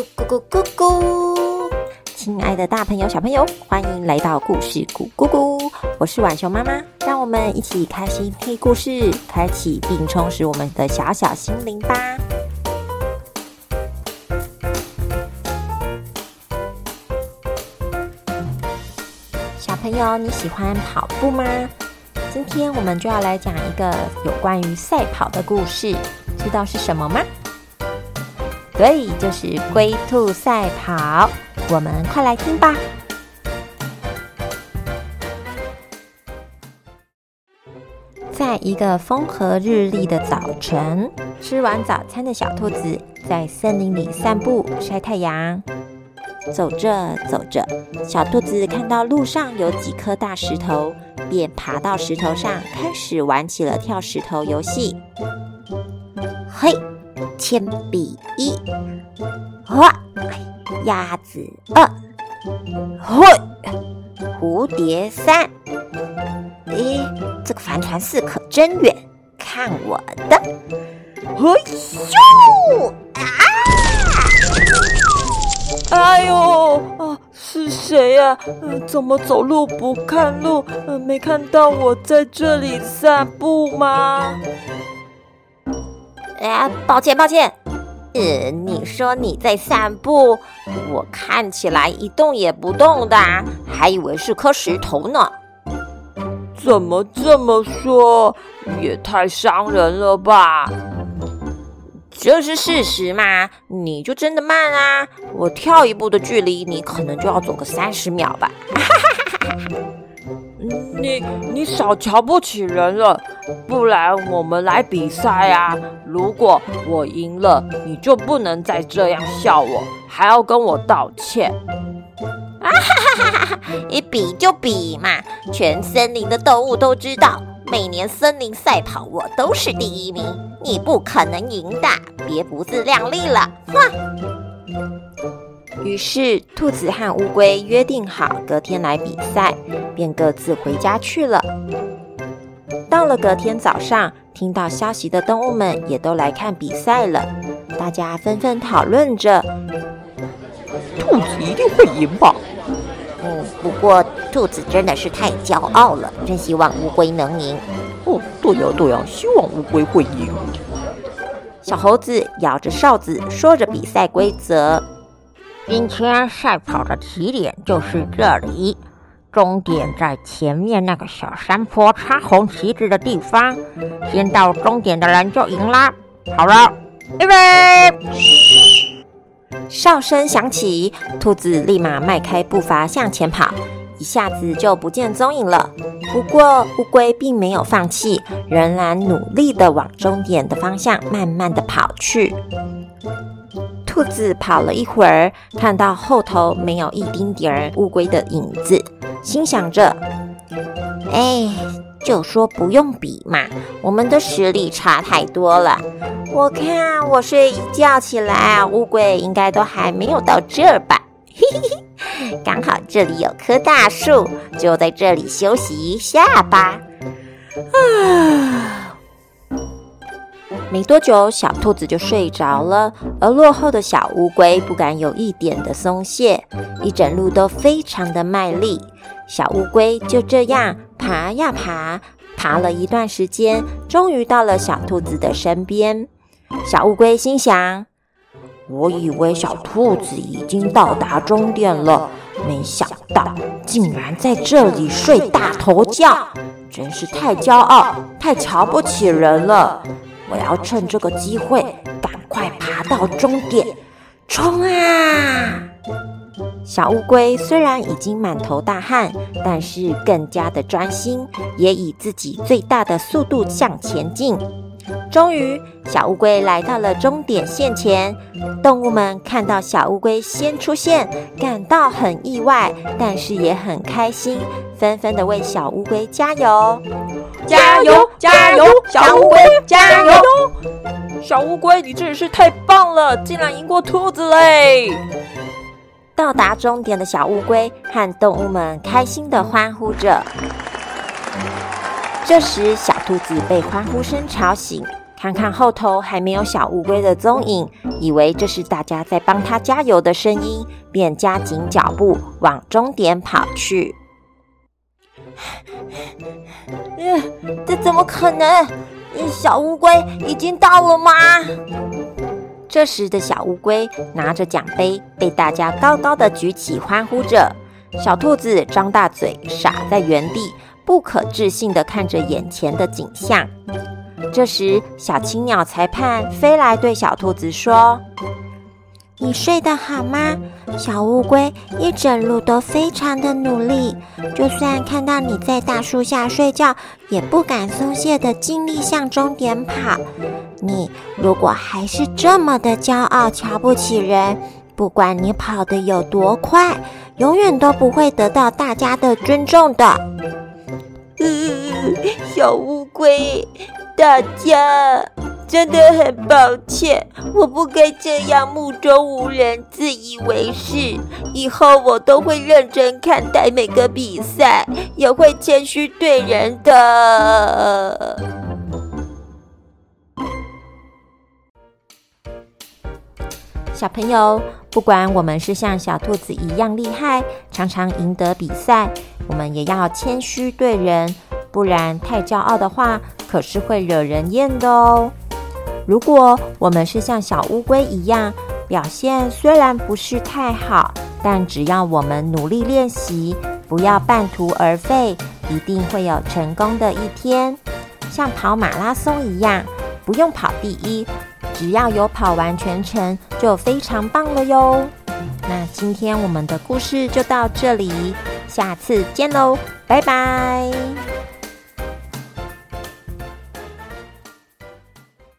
咕咕咕咕！亲爱的大朋友、小朋友，欢迎来到故事咕咕咕！我是晚熊妈妈，让我们一起开心听故事，开启并充实我们的小小心灵吧。小朋友，你喜欢跑步吗？今天我们就要来讲一个有关于赛跑的故事，知道是什么吗？对，就是龟兔赛跑。我们快来听吧。在一个风和日丽的早晨，吃完早餐的小兔子在森林里散步晒太阳。走着走着，小兔子看到路上有几颗大石头，便爬到石头上，开始玩起了跳石头游戏。嘿！铅笔一，哇，鸭子二，嘿，蝴蝶三，咦，这个帆船四可真远，看我的，嘿咻，啊！哎呦，啊，是谁呀？嗯，怎么走路不看路？嗯，没看到我在这里散步吗？哎，抱歉抱歉，呃，你说你在散步，我看起来一动也不动的，还以为是颗石头呢。怎么这么说？也太伤人了吧！这是事实嘛？你就真的慢啊？我跳一步的距离，你可能就要走个三十秒吧。你你少瞧不起人了，不然我们来比赛啊！如果我赢了，你就不能再这样笑我，还要跟我道歉。啊哈哈哈哈！一比就比嘛，全森林的动物都知道，每年森林赛跑我都是第一名，你不可能赢的，别不自量力了，哼！于是，兔子和乌龟约定好隔天来比赛，便各自回家去了。到了隔天早上，听到消息的动物们也都来看比赛了。大家纷纷讨论着：“兔子一定会赢吧？”嗯，不过兔子真的是太骄傲了，真希望乌龟能赢。哦，对呀对呀，希望乌龟会赢。小猴子摇着哨子，说着比赛规则。今天赛跑的起点就是这里，终点在前面那个小山坡插红旗子的地方。先到终点的人就赢啦！好了，预备！哨声响起，兔子立马迈开步伐向前跑，一下子就不见踪影了。不过乌龟并没有放弃，仍然努力的往终点的方向慢慢的跑去。兔子跑了一会儿，看到后头没有一丁点儿乌龟的影子，心想着：“哎，就说不用比嘛，我们的实力差太多了。我看我睡一觉起来，乌龟应该都还没有到这儿吧？嘿嘿嘿，刚好这里有棵大树，就在这里休息一下吧。”啊。没多久，小兔子就睡着了，而落后的小乌龟不敢有一点的松懈，一整路都非常的卖力。小乌龟就这样爬呀爬，爬了一段时间，终于到了小兔子的身边。小乌龟心想：“我以为小兔子已经到达终点了，没想到竟然在这里睡大头觉，真是太骄傲，太瞧不起人了。”我要趁这个机会赶快爬到终点，冲啊！小乌龟虽然已经满头大汗，但是更加的专心，也以自己最大的速度向前进。终于，小乌龟来到了终点线前。动物们看到小乌龟先出现，感到很意外，但是也很开心，纷纷的为小乌龟加油。加油！加油！小乌龟，加油！小乌龟，你真是太棒了，竟然赢过兔子嘞！到达终点的小乌龟和动物们开心的欢呼着。这时，小兔子被欢呼声吵醒，看看后头还没有小乌龟的踪影，以为这是大家在帮他加油的声音，便加紧脚步往终点跑去。这怎么可能？小乌龟已经到了吗？这时的小乌龟拿着奖杯，被大家高高的举起，欢呼着。小兔子张大嘴，傻在原地，不可置信的看着眼前的景象。这时，小青鸟裁判飞来，对小兔子说：“你睡得好吗？小乌龟一整路都非常的努力，就算看到你在大树下睡觉，也不敢松懈的尽力向终点跑。你如果还是这么的骄傲，瞧不起人，不管你跑得有多快，永远都不会得到大家的尊重的。”小乌龟。大家真的很抱歉，我不该这样目中无人、自以为是。以后我都会认真看待每个比赛，也会谦虚对人的。小朋友，不管我们是像小兔子一样厉害，常常赢得比赛，我们也要谦虚对人。不然太骄傲的话，可是会惹人厌的哦。如果我们是像小乌龟一样，表现虽然不是太好，但只要我们努力练习，不要半途而废，一定会有成功的一天。像跑马拉松一样，不用跑第一，只要有跑完全程，就非常棒了哟。那今天我们的故事就到这里，下次见喽，拜拜。